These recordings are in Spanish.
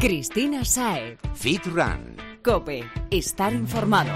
Cristina Sae. Fit Run. Cope. Estar informado.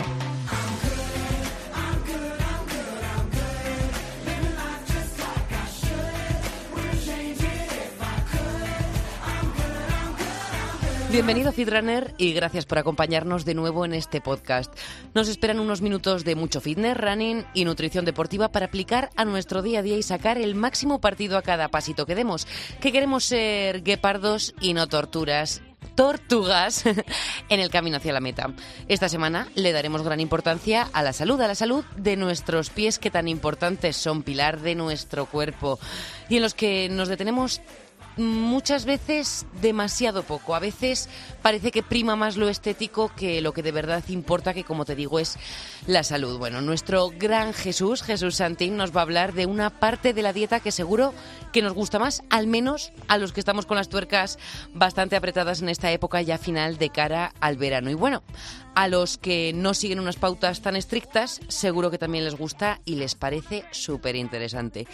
Bienvenido Fitrunner y gracias por acompañarnos de nuevo en este podcast. Nos esperan unos minutos de mucho fitness, running y nutrición deportiva para aplicar a nuestro día a día y sacar el máximo partido a cada pasito que demos. Que queremos ser guepardos y no torturas tortugas en el camino hacia la meta. Esta semana le daremos gran importancia a la salud, a la salud de nuestros pies que tan importantes son pilar de nuestro cuerpo y en los que nos detenemos muchas veces demasiado poco. A veces parece que prima más lo estético que lo que de verdad importa, que como te digo es la salud. Bueno, nuestro gran Jesús, Jesús Santín, nos va a hablar de una parte de la dieta que seguro que nos gusta más, al menos a los que estamos con las tuercas bastante apretadas en esta época ya final de cara al verano. Y bueno, a los que no siguen unas pautas tan estrictas, seguro que también les gusta y les parece súper interesante.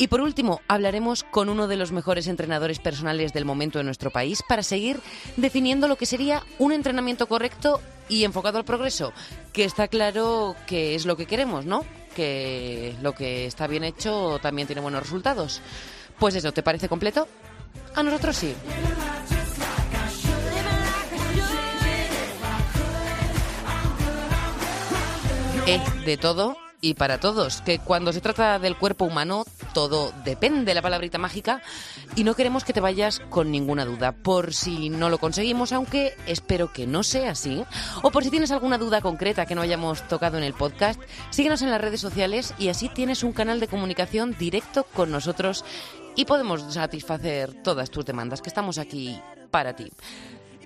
Y por último, hablaremos con uno de los mejores entrenadores personales del momento en nuestro país para seguir definiendo lo que sería un entrenamiento correcto y enfocado al progreso, que está claro que es lo que queremos, ¿no? Que lo que está bien hecho también tiene buenos resultados. Pues eso, ¿te parece completo? A nosotros sí. Eh, de todo y para todos, que cuando se trata del cuerpo humano todo depende, la palabrita mágica, y no queremos que te vayas con ninguna duda, por si no lo conseguimos, aunque espero que no sea así, o por si tienes alguna duda concreta que no hayamos tocado en el podcast, síguenos en las redes sociales y así tienes un canal de comunicación directo con nosotros y podemos satisfacer todas tus demandas, que estamos aquí para ti.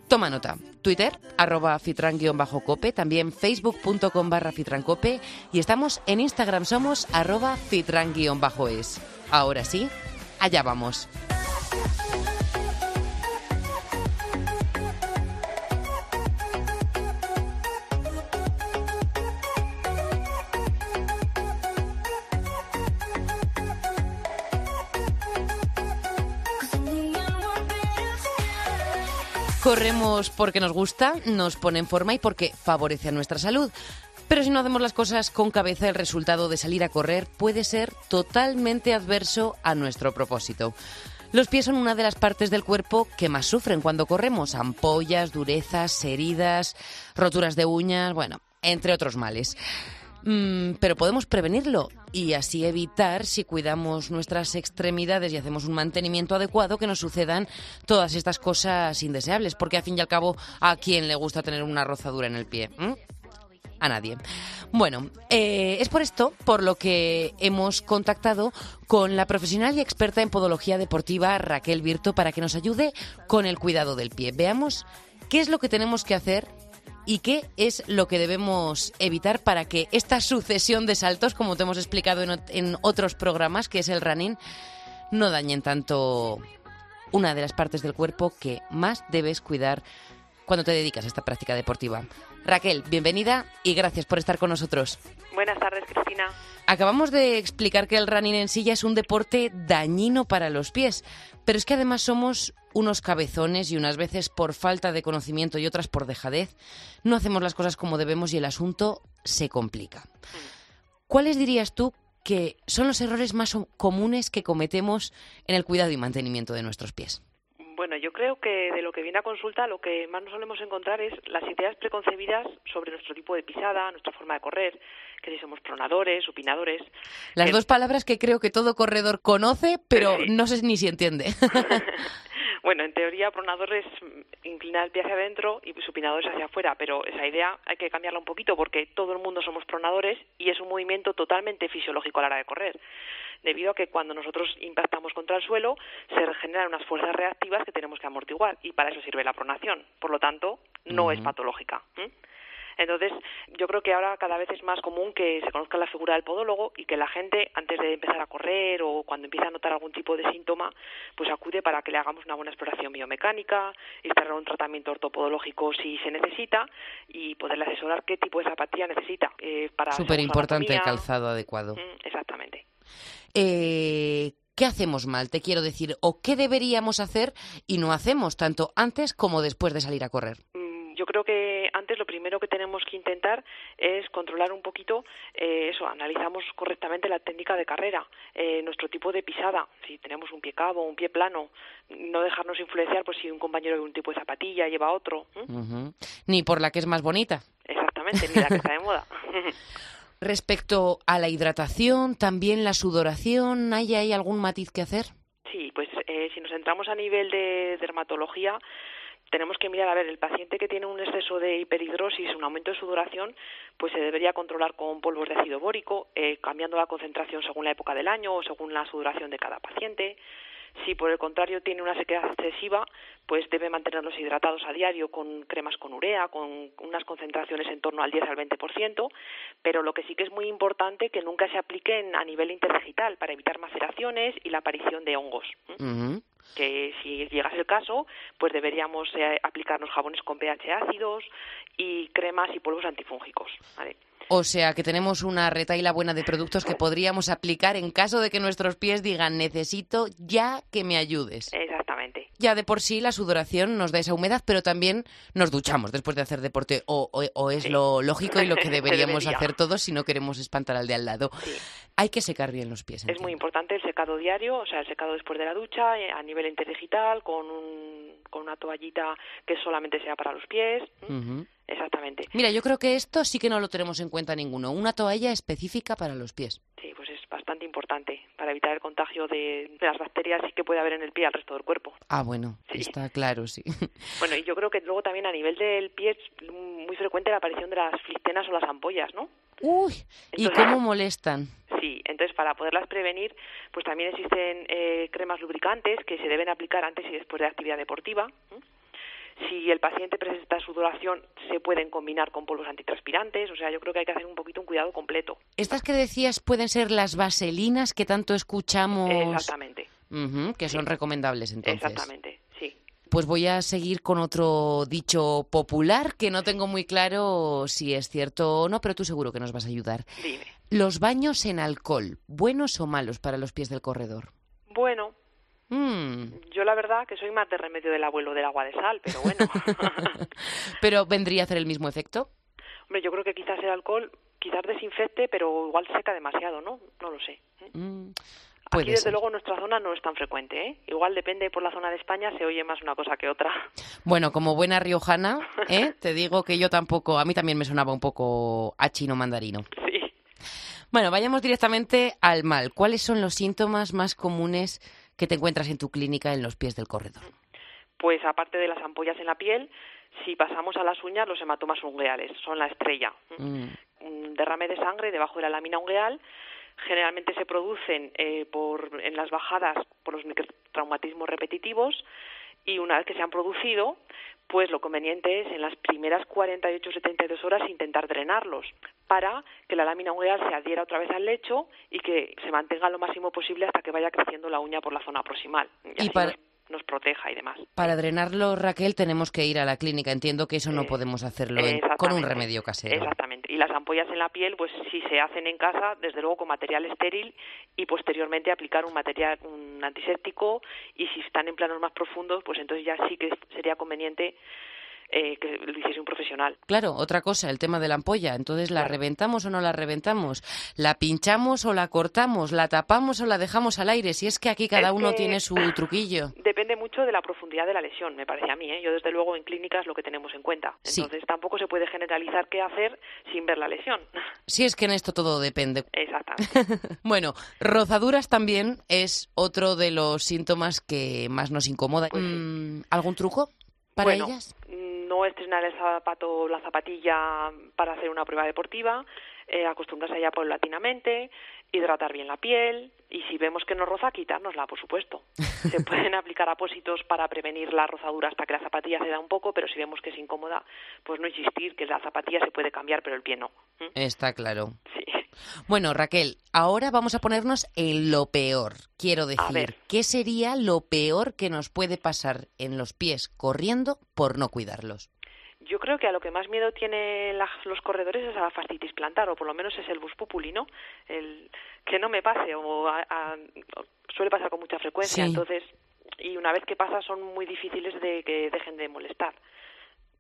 Toma nota. Twitter, arroba fitran-cope, también facebook.com barra fitrancope y estamos en Instagram, somos arroba fitran-es. Ahora sí, allá vamos. Corremos porque nos gusta, nos pone en forma y porque favorece a nuestra salud. Pero si no hacemos las cosas con cabeza, el resultado de salir a correr puede ser totalmente adverso a nuestro propósito. Los pies son una de las partes del cuerpo que más sufren cuando corremos. Ampollas, durezas, heridas, roturas de uñas, bueno, entre otros males. Mm, pero podemos prevenirlo y así evitar, si cuidamos nuestras extremidades y hacemos un mantenimiento adecuado, que nos sucedan todas estas cosas indeseables. Porque, al fin y al cabo, ¿a quién le gusta tener una rozadura en el pie? a nadie. Bueno, eh, es por esto por lo que hemos contactado con la profesional y experta en podología deportiva Raquel Virto para que nos ayude con el cuidado del pie. Veamos qué es lo que tenemos que hacer y qué es lo que debemos evitar para que esta sucesión de saltos, como te hemos explicado en, otros programas, que es el running, no dañen tanto una de las partes del cuerpo que más debes cuidar cuando te dedicas a esta práctica deportiva. Raquel, bienvenida y gracias por estar con nosotros. Buenas tardes, Cristina. Acabamos de explicar que el running en ya es un deporte dañino para los pies, pero es que además somos unos cabezones y unas veces por falta de conocimiento y otras por dejadez, no hacemos las cosas como debemos y el asunto se complica. ¿Cuáles dirías tú que son los errores más comunes que cometemos en el cuidado y mantenimiento de nuestros pies? Bueno, yo creo que de lo que viene a consulta lo que más nos solemos encontrar es las ideas preconcebidas sobre nuestro tipo de pisada, nuestra forma de correr, que si somos pronadores, supinadores. Las dos palabras que creo que todo corredor conoce, pero no sé ni si entiende. Bueno, en teoría pronador es inclinar el pie hacia adentro y supinador es hacia afuera, pero esa idea hay que cambiarla un poquito porque todo el mundo somos pronadores y es un movimiento totalmente fisiológico a la hora de correr, debido a que cuando nosotros impactamos contra el suelo se regeneran unas fuerzas reactivas que tenemos que amortiguar y para eso sirve la pronación. Por lo tanto, no es patológica. Entonces, yo creo que ahora cada vez es más común que se conozca la figura del podólogo y que la gente, antes de empezar a correr o cuando empieza a notar algún tipo de síntoma, pues acude para que le hagamos una buena exploración biomecánica, instalar un tratamiento ortopodológico si se necesita y poderle asesorar qué tipo de zapatilla necesita. Eh, para Súper importante el calzado adecuado. Mm, exactamente. Eh, ¿qué hacemos mal? Te quiero decir, o qué deberíamos hacer y no hacemos, tanto antes como después de salir a correr. Mm, yo creo que antes lo primero que tenemos que intentar es controlar un poquito eh, eso, analizamos correctamente la técnica de carrera, eh, nuestro tipo de pisada, si tenemos un pie cabo, un pie plano, no dejarnos influenciar por si un compañero de un tipo de zapatilla lleva otro. Ni por la que es más bonita. Exactamente, ni la que está de moda. Respecto a la hidratación, también la sudoración, ¿hay, hay algún matiz que hacer? Sí, pues eh, si nos centramos a nivel de dermatología, tenemos que mirar, a ver, el paciente que tiene un exceso de hiperhidrosis, un aumento de sudoración, pues se debería controlar con polvos de ácido bórico, eh, cambiando la concentración según la época del año o según la sudoración de cada paciente. Si por el contrario tiene una sequedad excesiva, pues debe mantenerlos hidratados a diario con cremas con urea, con unas concentraciones en torno al 10 al 20%, pero lo que sí que es muy importante que nunca se apliquen a nivel interdigital para evitar maceraciones y la aparición de hongos. Que si llegase el caso, pues deberíamos eh, aplicarnos jabones con pH ácidos y cremas y polvos antifúngicos. ¿vale? O sea que tenemos una retaila buena de productos que podríamos aplicar en caso de que nuestros pies digan necesito ya que me ayudes. Exactamente. Ya de por sí la sudoración nos da esa humedad, pero también nos duchamos después de hacer deporte, o, es lo lógico y lo que deberíamos hacer todos si no queremos espantar al de al lado. Hay que secar bien los pies. Es muy importante el secado diario, o sea, el secado después de la ducha, eh, a nivel interdigital, con, un, con una toallita que solamente sea para los pies. Exactamente. Mira, yo creo que esto sí que no lo tenemos en cuenta ninguno. Una toalla específica para los pies. Sí, pues es bastante importante para evitar el contagio de, las bacterias que puede haber en el pie al resto del cuerpo. Ah, bueno, está claro, sí. Bueno, y yo creo que luego también a nivel del pie es muy frecuente la aparición de las flistenas o las ampollas, ¿no? Uy, ¿y cómo molestan? Sí, entonces para poderlas prevenir, pues también existen eh, cremas lubricantes que se deben aplicar antes y después de la actividad deportiva. Si el paciente presenta sudoración, se pueden combinar con polvos antitranspirantes. O sea, yo creo que hay que hacer un poquito un cuidado completo. Estas que decías pueden ser las vaselinas que tanto escuchamos. Exactamente. que son recomendables entonces. Exactamente, sí. Pues voy a seguir con otro dicho popular que no tengo muy claro si es cierto o no, pero tú seguro que nos vas a ayudar. Dime. Los baños en alcohol, ¿buenos o malos para los pies del corredor? Bueno, Mm. Yo la verdad que soy más de remedio del abuelo del agua de sal, pero bueno. ¿Pero vendría a hacer el mismo efecto? Hombre, yo creo que quizás el alcohol quizás desinfecte, pero igual seca demasiado, ¿no? No lo sé. Mm, Aquí, desde luego, en nuestra zona no es tan frecuente, ¿eh? Igual depende por la zona de España, se oye más una cosa que otra. Bueno, como buena riojana, ¿eh? te digo que yo tampoco, a mí también me sonaba un poco a chino mandarino. Sí. Bueno, vayamos directamente al mal. ¿Cuáles son los síntomas más comunes que te encuentras en tu clínica en los pies del corredor? Pues aparte de las ampollas en la piel, si pasamos a las uñas, los hematomas ungueales son la estrella. Mm. Un derrame de sangre debajo de la lámina ungueal generalmente se producen eh, por, en las bajadas por los microtraumatismos repetitivos y una vez que se han producido, pues lo conveniente es en las primeras 48 o 72 horas intentar drenarlos para que la lámina ungueal se adhiera otra vez al lecho y que se mantenga lo máximo posible hasta que vaya creciendo la uña por la zona proximal. Y, para... nos, proteja y demás. Para drenarlo, Raquel, tenemos que ir a la clínica. Entiendo que eso no podemos hacerlo con un remedio casero. Exactamente. Y las ampollas en la piel, pues si se hacen en casa, desde luego con material estéril y posteriormente aplicar un material, un antiséptico y si están en planos más profundos, pues entonces ya sí que sería conveniente eh, que lo hiciese un profesional. Claro, otra cosa, el tema de la ampolla. Entonces, ¿la reventamos o no la reventamos? ¿La pinchamos o la cortamos? ¿La tapamos o la dejamos al aire? Si es que aquí cada uno tiene su truquillo. Depende mucho de la profundidad de la lesión, me parece a mí. ¿eh? Yo, desde luego, en clínicas lo que tenemos en cuenta. Entonces, tampoco se puede generalizar qué hacer sin ver la lesión. Si es que en esto todo depende. Exactamente. bueno, rozaduras también es otro de los síntomas que más nos incomoda. Pues mm, ¿Algún truco para ellas? No estrenar el zapato la zapatilla para hacer una prueba deportiva, eh, acostumbrarse a ella paulatinamente, hidratar bien la piel y si vemos que nos roza, quitárnosla, por supuesto. Se pueden aplicar apósitos para prevenir la rozadura hasta que la zapatilla se da un poco, pero si vemos que es incómoda, pues no insistir, que la zapatilla se puede cambiar, pero el pie no. Está claro. Sí. Bueno, Raquel, ahora vamos a ponernos en lo peor. Quiero decir, ¿qué sería lo peor que nos puede pasar en los pies corriendo por no cuidarlos? Yo creo que a lo que más miedo tienen los corredores es a la fascitis plantar, o por lo menos es el bus populi, ¿no? El que no me pase, o, suele pasar con mucha frecuencia, entonces, y una vez que pasa son muy difíciles de que dejen de molestar.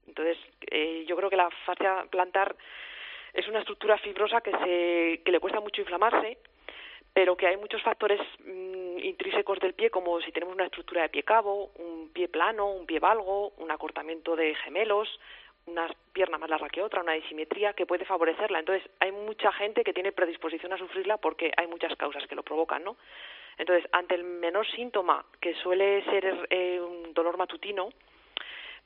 Entonces, eh, yo creo que la fascia plantar es una estructura fibrosa que, se, que le cuesta mucho inflamarse, pero que hay muchos factores mm, intrínsecos del pie, como si tenemos una estructura de pie cabo, un pie plano, un pie valgo, un acortamiento de gemelos, una pierna más larga que otra, una disimetría que puede favorecerla. Entonces, hay mucha gente que tiene predisposición a sufrirla porque hay muchas causas que lo provocan, ¿no? Entonces, ante el menor síntoma, que suele ser eh, un dolor matutino,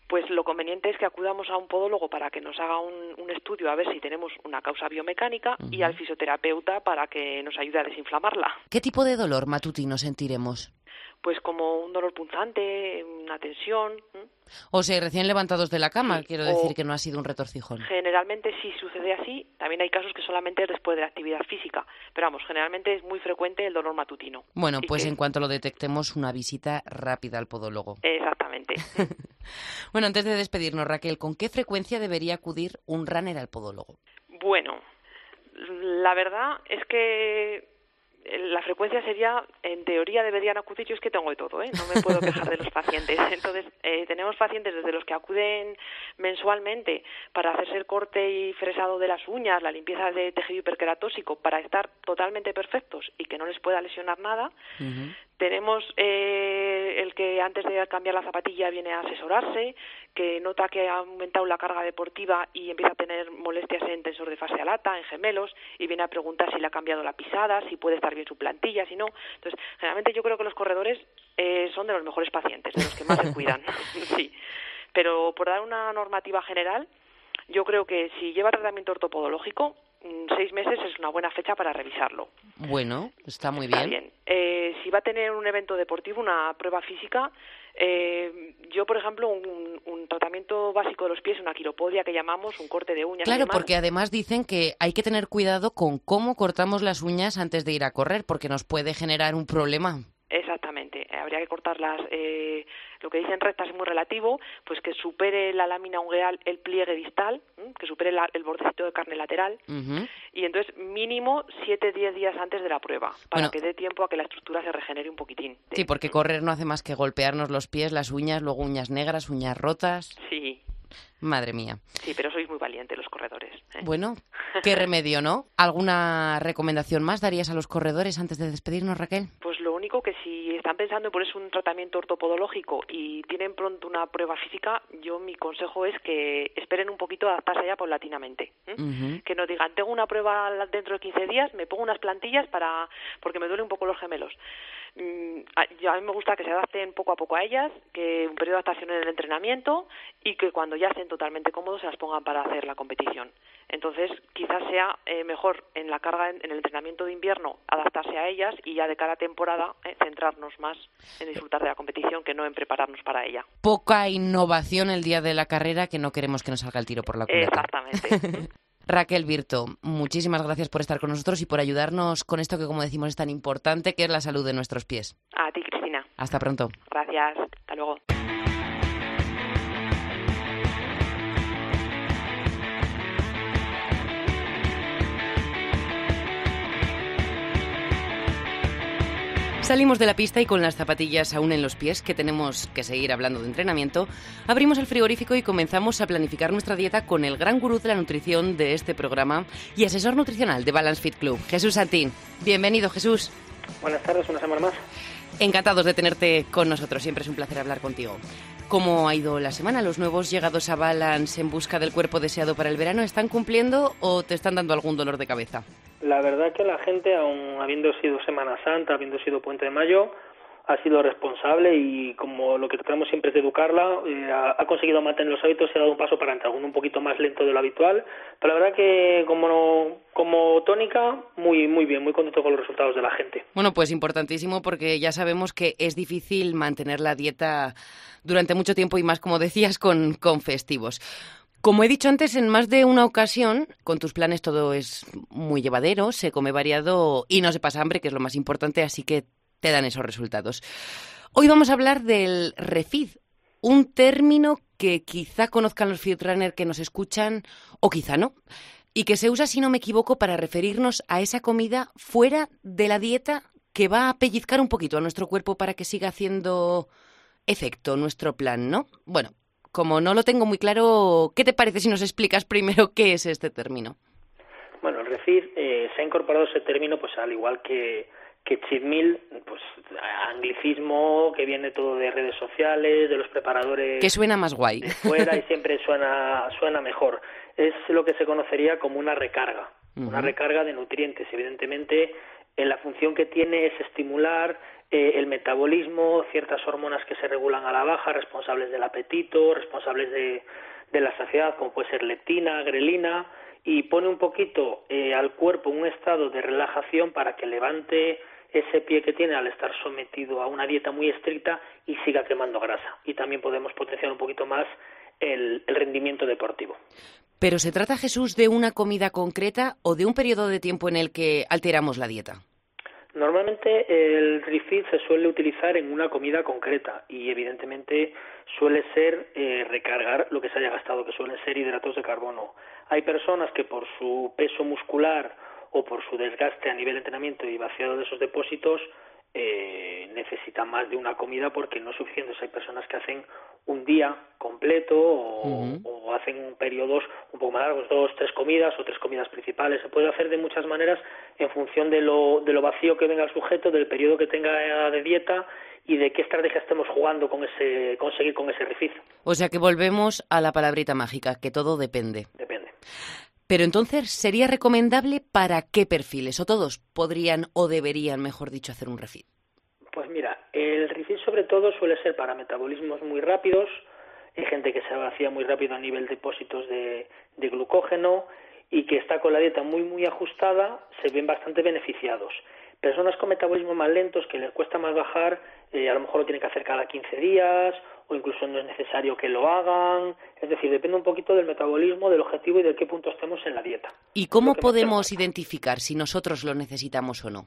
pues lo conveniente es que acudamos a un podólogo para que nos haga un, estudio a ver si tenemos una causa biomecánica y al fisioterapeuta para que nos ayude a desinflamarla. ¿Qué tipo de dolor matutino sentiremos? Pues como un dolor punzante, una tensión. O sea, recién levantados de la cama, quiero decir que no ha sido un retorcijón. Generalmente sí sucede así, también hay casos que solamente es después de la actividad física, pero vamos, generalmente es muy frecuente el dolor matutino. Bueno, pues en cuanto lo detectemos, una visita rápida al podólogo. Exactamente. bueno, antes de despedirnos, Raquel, ¿con qué frecuencia debería acudir un runner al podólogo? Bueno, la verdad es que la frecuencia sería, en teoría deberían acudir, yo es que tengo de todo, ¿eh? no me puedo quejar de los pacientes. Entonces, eh, tenemos pacientes desde los que acuden mensualmente para hacerse el corte y fresado de las uñas, la limpieza de tejido hiperqueratósico, para estar totalmente perfectos y que no les pueda lesionar nada. Tenemos eh, el que antes de cambiar la zapatilla viene a asesorarse, que nota que ha aumentado la carga deportiva y empieza a tener molestias en tensor de fase alata, en gemelos, y viene a preguntar si le ha cambiado la pisada, si puede estar bien su plantilla, si no. Entonces, generalmente yo creo que los corredores eh, son de los mejores pacientes, de los que más se cuidan. sí. Pero por dar una normativa general, yo creo que si lleva tratamiento ortopodológico, mm, seis meses es una buena fecha para revisarlo. Bueno, está muy bien. Eh, si va a tener un evento deportivo, una prueba física, eh, yo, por ejemplo, un, tratamiento básico de los pies, una quiropodia que llamamos, un corte de uñas. Claro, porque además dicen que hay que tener cuidado con cómo cortamos las uñas antes de ir a correr, porque nos puede generar un problema. Exactamente, habría que cortarlas. Eh, lo que dicen rectas es muy relativo, pues que supere la lámina ungueal el pliegue distal, que supere el bordecito de carne lateral, y entonces mínimo 7-10 días antes de la prueba, para que dé tiempo a que la estructura se regenere un poquitín. Sí, porque correr no hace más que golpearnos los pies, las uñas, luego uñas negras, uñas rotas. Sí, Madre mía. Sí, pero sois muy valientes los corredores. ¿eh? Bueno, qué remedio, ¿no? ¿Alguna recomendación más darías a los corredores antes de despedirnos, Raquel? Pues lo único que si están pensando en ponerse un tratamiento ortopodológico y tienen pronto una prueba física, yo mi consejo es que esperen un poquito a adaptarse ya paulatinamente. Que no digan, tengo una prueba dentro de 15 días, me pongo unas plantillas para porque me duelen un poco los gemelos. Mm, a, mí me gusta que se adapten poco a poco a ellas, que un periodo de adaptación en el entrenamiento y que cuando ya estén totalmente cómodos se las pongan para hacer la competición. Entonces, quizás sea eh, mejor en la carga, en, el entrenamiento de invierno, adaptarse a ellas y ya de cada temporada eh, centrarnos más en disfrutar de la competición que no en prepararnos para ella. Poca innovación el día de la carrera que no queremos que nos salga el tiro por la culata. Exactamente. Raquel Virto, muchísimas gracias por estar con nosotros y por ayudarnos con esto que, como decimos, es tan importante, que es la salud de nuestros pies. A ti, Cristina. Hasta pronto. Gracias. Hasta luego. Salimos de la pista y con las zapatillas aún en los pies, que tenemos que seguir hablando de entrenamiento, abrimos el frigorífico y comenzamos a planificar nuestra dieta con el gran gurú de la nutrición de este programa y asesor nutricional de Balance Fit Club, Jesús Santín. Bienvenido, Jesús. Buenas tardes, una semana más. Encantados de tenerte con nosotros, siempre es un placer hablar contigo. ¿Cómo ha ido la semana? ¿Los nuevos llegados a Balance en busca del cuerpo deseado para el verano están cumpliendo o te están dando algún dolor de cabeza? La verdad que la gente, aun habiendo sido Semana Santa, habiendo sido Puente de Mayo, ha sido responsable y como lo que tratamos siempre es de educarla, eh, ha, conseguido mantener los hábitos y ha dado un paso para entrar, un poquito más lento de lo habitual, pero la verdad que como, como tónica, muy, muy bien, muy contento con los resultados de la gente. Bueno, pues importantísimo porque ya sabemos que es difícil mantener la dieta durante mucho tiempo y más, como decías, con, con festivos. Como he dicho antes, en más de una ocasión, con tus planes todo es muy llevadero, se come variado y no se pasa hambre, que es lo más importante, así que te dan esos resultados. Hoy vamos a hablar del refit. un término que quizá conozcan los field que nos escuchan o quizá no, y que se usa, si no me equivoco, para referirnos a esa comida fuera de la dieta que va a pellizcar un poquito a nuestro cuerpo para que siga haciendo efecto nuestro plan, ¿no? Bueno, como no lo tengo muy claro, ¿qué te parece si nos explicas primero qué es este término? Bueno, el refit eh, se ha incorporado ese término, pues al igual que que meal, pues anglicismo que viene todo de redes sociales, de los preparadores. Que suena más guay. fuera y siempre suena suena mejor. Es lo que se conocería como una recarga, una recarga de nutrientes. Evidentemente, en la función que tiene es estimular eh, el metabolismo, ciertas hormonas que se regulan a la baja, responsables del apetito, responsables de, la saciedad, como puede ser leptina, grelina, y pone un poquito eh, al cuerpo un estado de relajación para que levante ese pie que tiene al estar sometido a una dieta muy estricta y siga quemando grasa. Y también podemos potenciar un poquito más el, el rendimiento deportivo. Pero ¿se trata, Jesús, de una comida concreta o de un periodo de tiempo en el que alteramos la dieta? Normalmente el refit se suele utilizar en una comida concreta y evidentemente suele ser eh, recargar lo que se haya gastado, que suelen ser hidratos de carbono. Hay personas que por su peso muscular o por su desgaste a nivel de entrenamiento y vaciado de esos depósitos eh, necesitan más de una comida porque no es hay personas que hacen un día completo o, hacen periodos un poco más largos, dos, tres comidas o tres comidas principales. Se puede hacer de muchas maneras en función de lo, de lo vacío que venga el sujeto, del periodo que tenga de dieta y de qué estrategia estemos jugando con ese, conseguir con ese refit. O sea que volvemos a la palabrita mágica, que todo depende. Depende. Pero entonces, ¿sería recomendable para qué perfiles? ¿O todos podrían o deberían, mejor dicho, hacer un refit? El refit sobre todo suele ser para metabolismos muy rápidos, hay gente que se vacía muy rápido a nivel de depósitos de, de glucógeno y que está con la dieta muy muy ajustada, se ven bastante beneficiados. Personas con metabolismo más lentos que les cuesta más bajar, eh, a lo mejor lo tienen que hacer cada 15 días o incluso no es necesario que lo hagan. Es decir, depende un poquito del metabolismo, del objetivo y de qué punto estemos en la dieta. ¿Y cómo podemos identificar si nosotros lo necesitamos o no?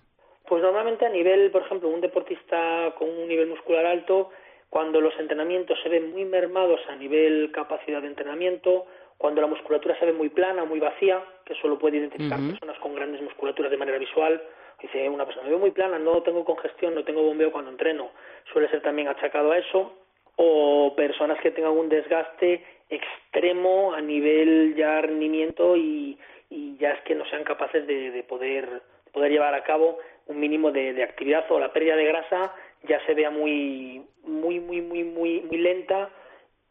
Pues normalmente a nivel, por ejemplo, un deportista con un nivel muscular alto, cuando los entrenamientos se ven muy mermados a nivel capacidad de entrenamiento, cuando la musculatura se ve muy plana, muy vacía, que solo puede identificar personas con grandes musculaturas de manera visual, dice una persona, me veo muy plana, no tengo congestión, no tengo bombeo cuando entreno, suele ser también achacado a eso, o personas que tengan un desgaste extremo a nivel ya rendimiento y, y ya es que no sean capaces de, poder poder llevar a cabo un mínimo de, actividad o la pérdida de grasa ya se vea muy muy muy muy muy muy lenta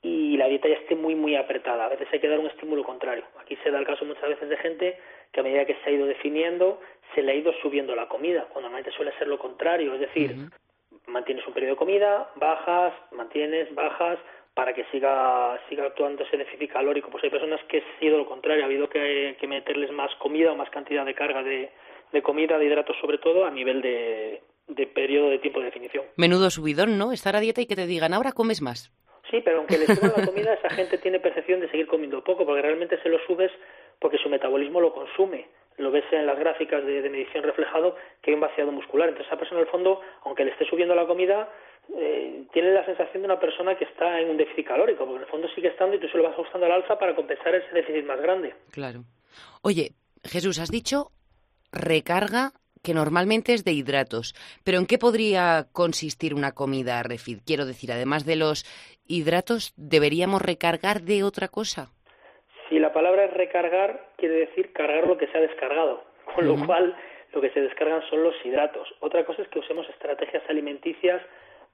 y la dieta ya esté muy muy apretada. A veces hay que dar un estímulo contrario. Aquí se da el caso muchas veces de gente que a medida que se ha ido definiendo se le ha ido subiendo la comida, cuando normalmente suele ser lo contrario, es decir, mantienes un periodo de comida, bajas, mantienes, bajas, para que siga siga actuando ese déficit calórico. Pues hay personas que ha sido lo contrario, ha habido que, meterles más comida o más cantidad de carga de, comida, de hidratos sobre todo, a nivel de, de periodo de tiempo de definición. Menudo subidón, ¿no? Estar a dieta y que te digan, ahora comes más. Sí, pero aunque le suban la comida, esa gente tiene percepción de seguir comiendo poco, porque realmente se lo subes porque su metabolismo lo consume lo ves en las gráficas de, medición reflejado que hay un vaciado muscular. Entonces esa persona, en el fondo, aunque le esté subiendo la comida, eh, tiene la sensación de una persona que está en un déficit calórico, porque en el fondo sigue estando y tú se lo vas ajustando al alza para compensar ese déficit más grande. Claro. Oye, Jesús, has dicho recarga que normalmente es de hidratos, pero ¿en qué podría consistir una comida refit? Quiero decir, además de los hidratos, ¿deberíamos recargar de otra cosa? Si la palabra es recargar, quiere decir cargar lo que se ha descargado, con lo cual lo que se descargan son los hidratos. Otra cosa es que usemos estrategias alimenticias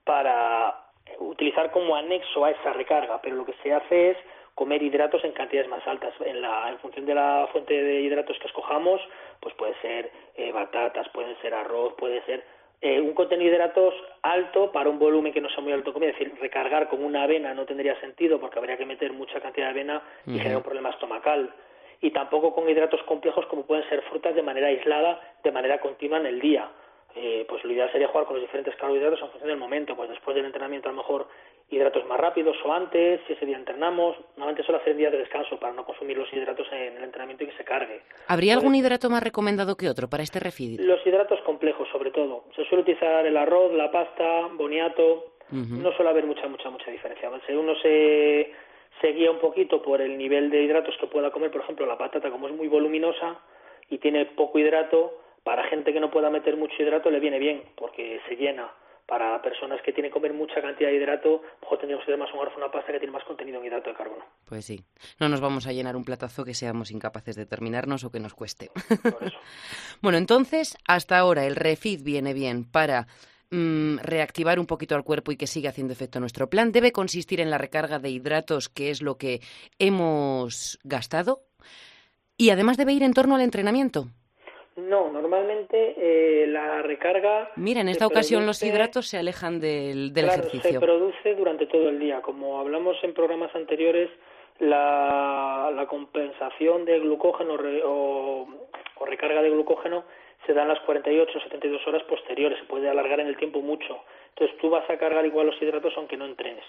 para utilizar como anexo a esa recarga, pero lo que se hace es comer hidratos en cantidades más altas. En, la, en función de la fuente de hidratos que escojamos, pues puede ser eh, batatas, puede ser arroz, puede ser eh, un contenido de hidratos alto para un volumen que no sea muy alto comida, es decir, recargar con una avena no tendría sentido porque habría que meter mucha cantidad de avena y generar un problema estomacal. Y tampoco con hidratos complejos como pueden ser frutas de manera aislada, de manera continua en el día. Eh, pues lo ideal sería jugar con los diferentes carbohidratos en función del momento. Pues después del entrenamiento a lo mejor hidratos más rápidos o antes, si ese día entrenamos. Normalmente suelo hacer días de descanso para no consumir los hidratos en el entrenamiento y que se cargue. ¿Habría algún hidrato más recomendado que otro para este refit? Los hidratos complejos, sobre todo. Se suele utilizar el arroz, la pasta, boniato, no suele haber mucha, mucha, mucha diferencia. Si uno se, se guía un poquito por el nivel de hidratos que pueda comer, por ejemplo, la patata, como es muy voluminosa y tiene poco hidrato, para gente que no pueda meter mucho hidrato le viene bien, porque se llena para personas que tienen que comer mucha cantidad de hidrato, mejor tendríamos que más un una pasta que tiene más contenido en hidrato de carbono. Pues sí, no nos vamos a llenar un platazo que seamos incapaces de terminarnos o que nos cueste. bueno, entonces, hasta ahora el refit viene bien para mm, reactivar un poquito al cuerpo y que siga haciendo efecto nuestro plan. Debe consistir en la recarga de hidratos, que es lo que hemos gastado, y además debe ir en torno al entrenamiento. No, normalmente eh, la recarga. Mira, en esta ocasión los hidratos se alejan del, del claro, ejercicio. Se produce durante todo el día. Como hablamos en programas anteriores, la, la compensación de glucógeno o, o, recarga de glucógeno se da en las 48 o 72 horas posteriores. Se puede alargar en el tiempo mucho. Entonces tú vas a cargar igual los hidratos aunque no entrenes.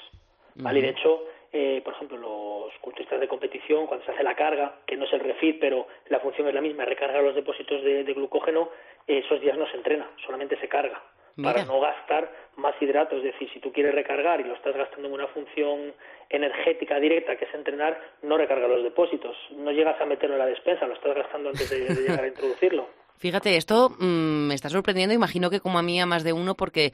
¿vale? Y de hecho, eh, por ejemplo, los culturistas de competición, cuando se hace la carga, que no es el refit, pero la función es la misma, recargar los depósitos de, glucógeno, esos días no se entrena, solamente se carga. para no gastar más hidratos. Es decir, si tú quieres recargar y lo estás gastando en una función energética directa, que es entrenar, no recarga los depósitos. No llegas a meterlo en la despensa, lo estás gastando antes de, llegar a introducirlo. Fíjate, esto mm, me está sorprendiendo, imagino que como a mí a más de uno, porque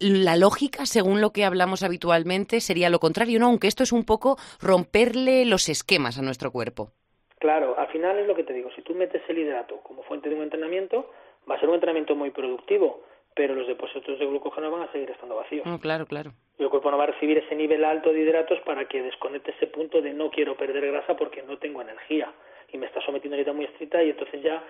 la lógica, según lo que hablamos habitualmente, sería lo contrario, ¿no? Aunque esto es un poco romperle los esquemas a nuestro cuerpo. Claro, al final es lo que te digo, si tú metes el hidrato como fuente de un entrenamiento, va a ser un entrenamiento muy productivo, pero los depósitos de glucógeno van a seguir estando vacíos. Oh, claro, claro. Y el cuerpo no va a recibir ese nivel alto de hidratos para que desconecte ese punto de no quiero perder grasa porque no tengo energía y me está sometiendo a una dieta muy estricta y entonces ya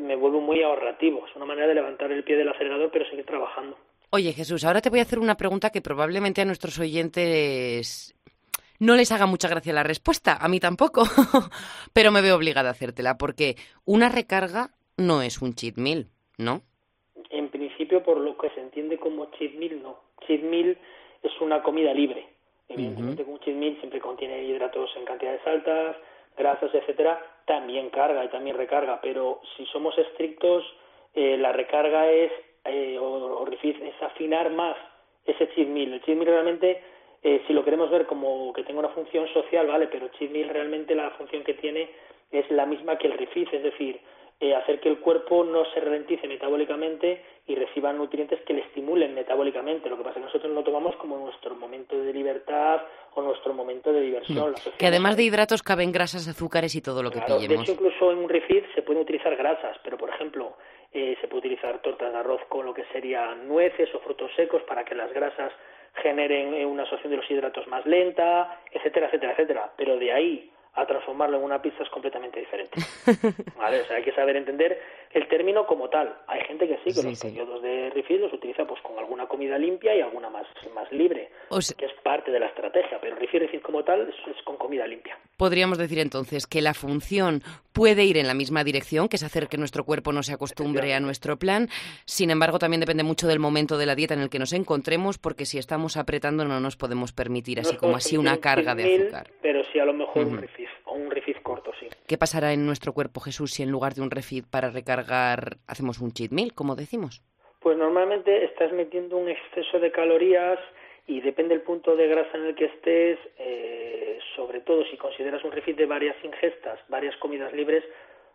me vuelvo muy ahorrativo. Es una manera de levantar el pie del acelerador pero seguir trabajando. Oye Jesús, ahora te voy a hacer una pregunta que probablemente a nuestros oyentes no les haga mucha gracia la respuesta, a mí tampoco, pero me veo obligada a hacértela, porque una recarga no es un cheat meal, ¿no? En principio, por lo que se entiende como cheat meal, no. Cheat meal es una comida libre. Evidentemente, un cheat meal siempre contiene hidratos en cantidades altas, grasas, etcétera, también carga y también recarga, pero si somos estrictos, eh, la recarga es eh, o, es afinar más ese cheat meal. El cheat meal realmente, eh, si lo queremos ver como que tenga una función social, vale, pero cheat meal realmente la función que tiene es la misma que el refit, es decir, eh, hacer que el cuerpo no se ralentice metabólicamente y reciba nutrientes que le estimulen metabólicamente. Lo que pasa es que nosotros lo tomamos como nuestro momento de libertad o nuestro momento de diversión. Mm. Que además de hidratos caben grasas, azúcares y todo lo que pillemos. De hecho, incluso en un refit se pueden utilizar grasas, pero por ejemplo, eh, se puede utilizar tortas de arroz con lo que serían nueces o frutos secos para que las grasas generen eh, una absorción de los hidratos más lenta, etcétera, etcétera, etcétera. Pero de ahí a transformarlo en una pizza es completamente diferente. ¿Vale? O sea, hay que saber entender el término como tal. Hay gente que sí, que los periodos de refill los utiliza pues con alguna comida limpia y alguna más, más libre, que es parte de la estrategia, pero refill como tal es, con comida limpia. Podríamos decir entonces que la función puede ir en la misma dirección, que es hacer que nuestro cuerpo no se acostumbre a nuestro plan. Sin embargo, también depende mucho del momento de la dieta en el que nos encontremos, porque si estamos apretando no nos podemos permitir así como así una carga de azúcar. Pero sí a lo mejor un refit o un refit corto, sí. ¿Qué pasará en nuestro cuerpo, Jesús, si en lugar de un refit para recargar hacemos un cheat meal, como decimos? Pues normalmente estás metiendo un exceso de calorías y depende del punto de grasa en el que estés, eh, sobre todo si consideras un refit de varias ingestas, varias comidas libres,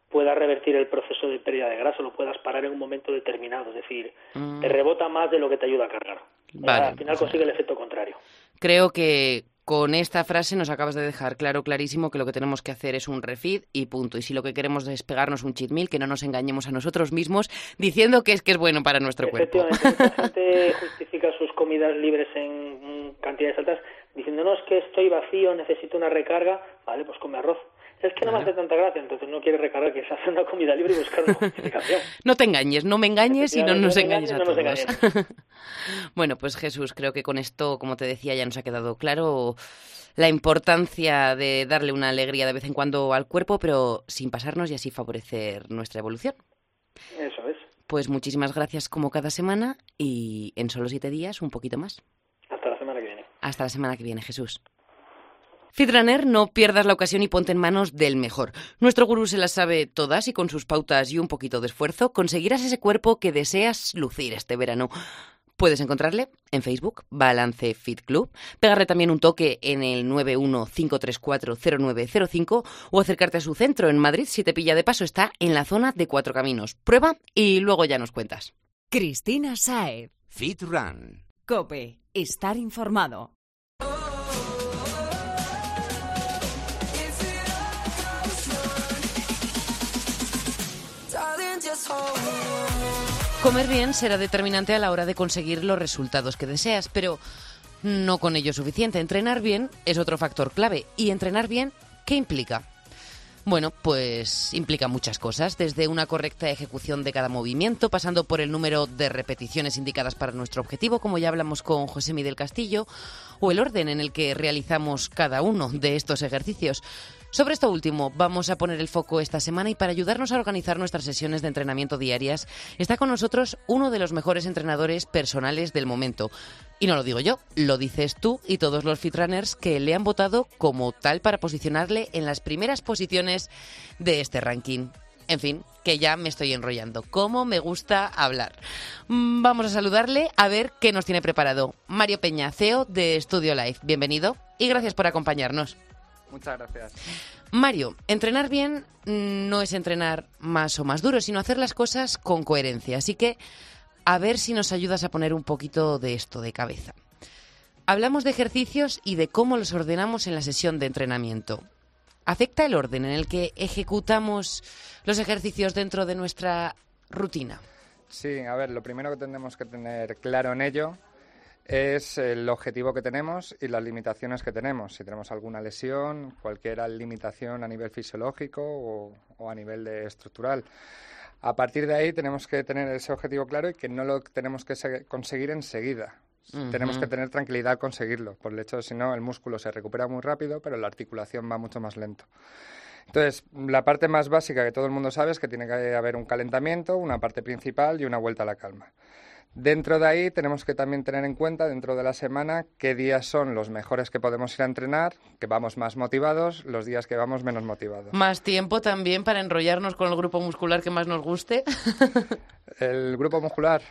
pueda revertir el proceso de pérdida de grasa, lo puedas parar en un momento determinado, es decir, mm. te rebota más de lo que te ayuda a cargar. al final consigue el efecto contrario. Creo que con esta frase nos acabas de dejar claro, clarísimo, que lo que tenemos que hacer es un refit y punto. Y si lo que queremos es pegarnos un cheat meal, que no nos engañemos a nosotros mismos diciendo que es que es bueno para nuestro cuerpo. la gente justifica sus comidas libres en cantidades altas diciendo, no, es que estoy vacío, necesito una recarga. Vale, pues come arroz. Es que no me hace tanta gracia, entonces no quiere recargar, que se hace una comida libre y buscar una justificación. no te engañes, no me engañes y no nos engañes a todos. bueno, pues Jesús, creo que con esto, como te decía, ya nos ha quedado claro la importancia de darle una alegría de vez en cuando al cuerpo, pero sin pasarnos y así favorecer nuestra evolución. Eso es. Pues muchísimas gracias como cada semana y en solo siete días un poquito más. Hasta la semana que viene. Hasta la semana que viene, Jesús. Fitrunner, no pierdas la ocasión y ponte en manos del mejor. Nuestro gurú se las sabe todas y con sus pautas y un poquito de esfuerzo conseguirás ese cuerpo que deseas lucir este verano. Puedes encontrarle en Facebook, Balance Fit Club, pegarle también un toque en el 915340905 o acercarte a su centro en Madrid si te pilla de paso. Está en la zona de Cuatro Caminos. Prueba y luego ya nos cuentas. Cristina Saez. Fit Run. Cope. Estar informado. Comer bien será determinante a la hora de conseguir los resultados que deseas, pero no con ello suficiente. Entrenar bien es otro factor clave. ¿Y entrenar bien qué implica? Bueno, pues implica muchas cosas, desde una correcta ejecución de cada movimiento, pasando por el número de repeticiones indicadas para nuestro objetivo, como ya hablamos con José Miguel Castillo, o el orden en el que realizamos cada uno de estos ejercicios. Sobre esto último vamos a poner el foco esta semana y para ayudarnos a organizar nuestras sesiones de entrenamiento diarias está con nosotros uno de los mejores entrenadores personales del momento. Y no lo digo yo, lo dices tú y todos los fitrunners que le han votado como tal para posicionarle en las primeras posiciones de este ranking. En fin, que ya me estoy enrollando. ¿Cómo me gusta hablar? Mm, Vamos a saludarle a ver qué nos tiene preparado. Mario Peña, CEO de Studio Life. Bienvenido y gracias por acompañarnos. Muchas gracias. Mario, entrenar bien no es entrenar más o más duro, sino hacer las cosas con coherencia. Así que a ver si nos ayudas a poner un poquito de esto de cabeza. Hablamos de ejercicios y de cómo los ordenamos en la sesión de entrenamiento. ¿Afecta el orden en el que ejecutamos los ejercicios dentro de nuestra rutina? Sí, a ver, lo primero que tenemos que tener claro en ello es el objetivo que tenemos y las limitaciones que tenemos. Si tenemos alguna lesión, cualquier limitación a nivel fisiológico o, o a nivel de estructural. A partir de ahí tenemos que tener ese objetivo claro y que no lo tenemos que se- conseguir enseguida. Tenemos que tener tranquilidad al conseguirlo, por el hecho de si no el músculo se recupera muy rápido, pero la articulación va mucho más lento. Entonces, la parte más básica que todo el mundo sabe es que tiene que haber un calentamiento, una parte principal y una vuelta a la calma. Dentro de ahí tenemos que también tener en cuenta, dentro de la semana, qué días son los mejores que podemos ir a entrenar, que vamos más motivados, los días que vamos menos motivados. Más tiempo también para enrollarnos con el grupo muscular que más nos guste. El grupo muscular,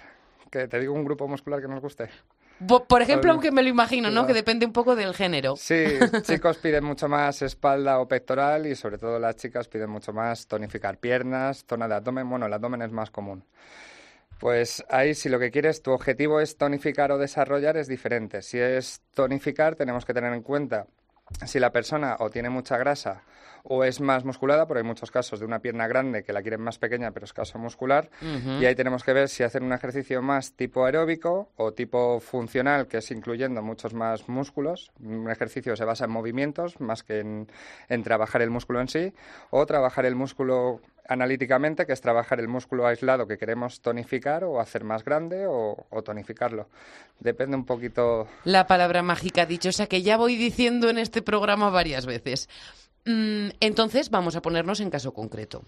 que te digo un grupo muscular que nos guste. Po- Por ejemplo, aunque me lo imagino, ¿no? Que depende un poco del género. Sí, chicos piden mucho más espalda o pectoral y sobre todo las chicas piden mucho más tonificar piernas, zona de abdomen. Bueno, el abdomen es más común. Pues ahí si lo que quieres, tu objetivo es tonificar o desarrollar, es diferente. Si es tonificar, tenemos que tener en cuenta si la persona o tiene mucha grasa o es más musculada, porque hay muchos casos de una pierna grande que la quieren más pequeña pero escaso muscular, y ahí tenemos que ver si hacer un ejercicio más tipo aeróbico o tipo funcional, que es incluyendo muchos más músculos. Un ejercicio se basa en movimientos más que en, en trabajar el músculo en sí, o trabajar el músculo analíticamente, que es trabajar el músculo aislado que queremos tonificar o hacer más grande o, o tonificarlo. Depende un poquito. La palabra mágica dichosa que ya voy diciendo en este programa varias veces. Mm, entonces, vamos a ponernos en caso concreto.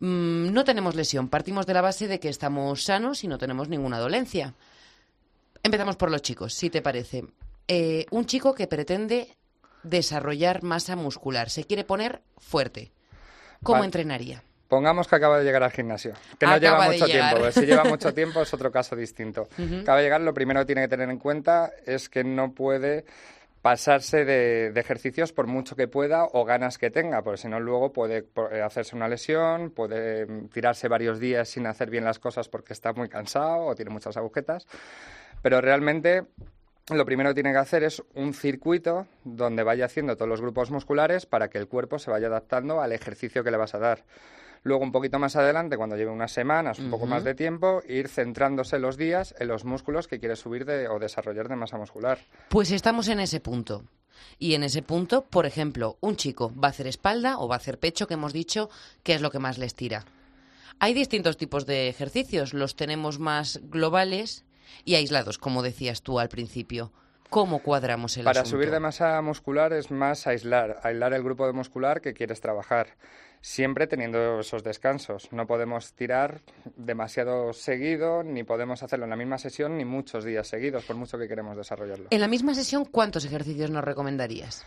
Mm, no tenemos lesión, partimos de la base de que estamos sanos y no tenemos ninguna dolencia. Empezamos por los chicos, si te parece. Eh, un chico que pretende desarrollar masa muscular, se quiere poner fuerte. ¿Cómo Vale. entrenaría? Pongamos que acaba de llegar al gimnasio, que no Acaba lleva mucho tiempo, porque si lleva mucho tiempo es otro caso distinto. Acaba de llegar, lo primero que tiene que tener en cuenta es que no puede pasarse de, de ejercicios por mucho que pueda o ganas que tenga, porque si no luego puede eh, hacerse una lesión, puede mm, tirarse varios días sin hacer bien las cosas porque está muy cansado o tiene muchas agujetas, pero realmente lo primero que tiene que hacer es un circuito donde vaya haciendo todos los grupos musculares para que el cuerpo se vaya adaptando al ejercicio que le vas a dar. Luego, un poquito más adelante, cuando lleve unas semanas, un poco más de tiempo, ir centrándose los días en los músculos que quiere subir de, o desarrollar de masa muscular. Pues estamos en ese punto. Y en ese punto, por ejemplo, un chico va a hacer espalda o va a hacer pecho, que hemos dicho que es lo que más les tira. Hay distintos tipos de ejercicios. Los tenemos más globales y aislados, como decías tú al principio. ¿Cómo cuadramos el Para asunto? subir de masa muscular es más aislar, aislar el grupo de muscular que quieres trabajar, siempre teniendo esos descansos. No podemos tirar demasiado seguido, ni podemos hacerlo en la misma sesión, ni muchos días seguidos, por mucho que queremos desarrollarlo. En la misma sesión, ¿cuántos ejercicios nos recomendarías?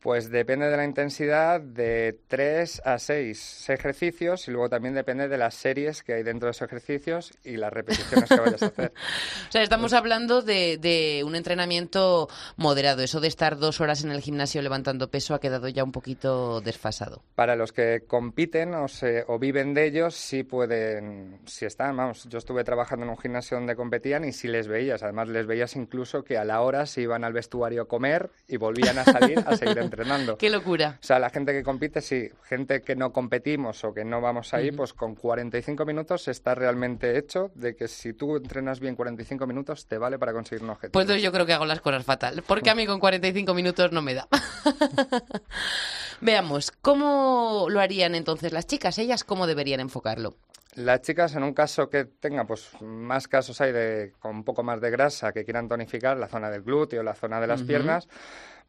Pues depende de la intensidad de 3 a 6 ejercicios y luego también depende de las series que hay dentro de esos ejercicios y las repeticiones que vayas a hacer. o sea, estamos hablando de, de, un entrenamiento moderado. Eso de estar dos horas en el gimnasio levantando peso ha quedado ya un poquito desfasado. Para los que compiten o, se, o viven de ellos, sí pueden, si están, vamos, yo estuve trabajando en un gimnasio donde competían y sí les veías. Además, les veías incluso que a la hora se iban al vestuario a comer y volvían a salir a seguir entrenando. Qué locura. O sea, la gente que compite, sí. Gente que no competimos o que no vamos ahí, pues con 45 minutos está realmente hecho de que si tú entrenas bien 45 minutos, te vale para conseguir un objetivo. Pues yo creo que hago las cosas fatal, porque a mí con 45 minutos no me da. Veamos, ¿cómo lo harían entonces las chicas? ¿Ellas cómo deberían enfocarlo? Las chicas, en un caso que tenga, pues más casos hay de con un poco más de grasa que quieran tonificar la zona del glúteo, la zona de las piernas,